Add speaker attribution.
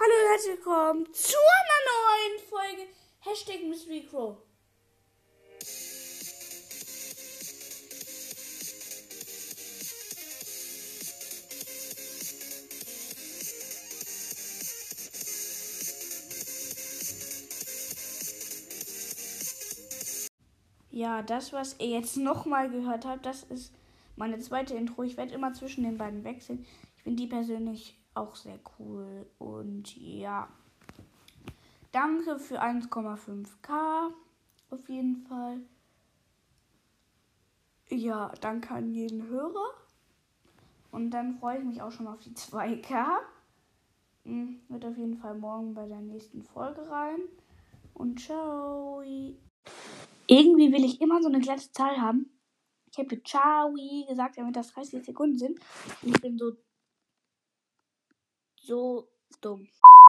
Speaker 1: Hallo und herzlich willkommen zu einer neuen Folge Hashtag Mystery Crow. Ja, das, was ihr jetzt nochmal gehört habt, das ist meine zweite Intro. Ich werde immer zwischen den beiden wechseln. Ich finde die persönlich auch sehr cool. Und ja. Danke für 1,5k. Auf jeden Fall. Ja, danke an jeden Hörer. Und dann freue ich mich auch schon auf die 2k. Hm, wird auf jeden Fall morgen bei der nächsten Folge rein. Und ciao. Irgendwie will ich immer so eine glatte Zahl haben. Ich habe Ciao gesagt, damit das 30 Sekunden sind. Und ich bin so, so dumm.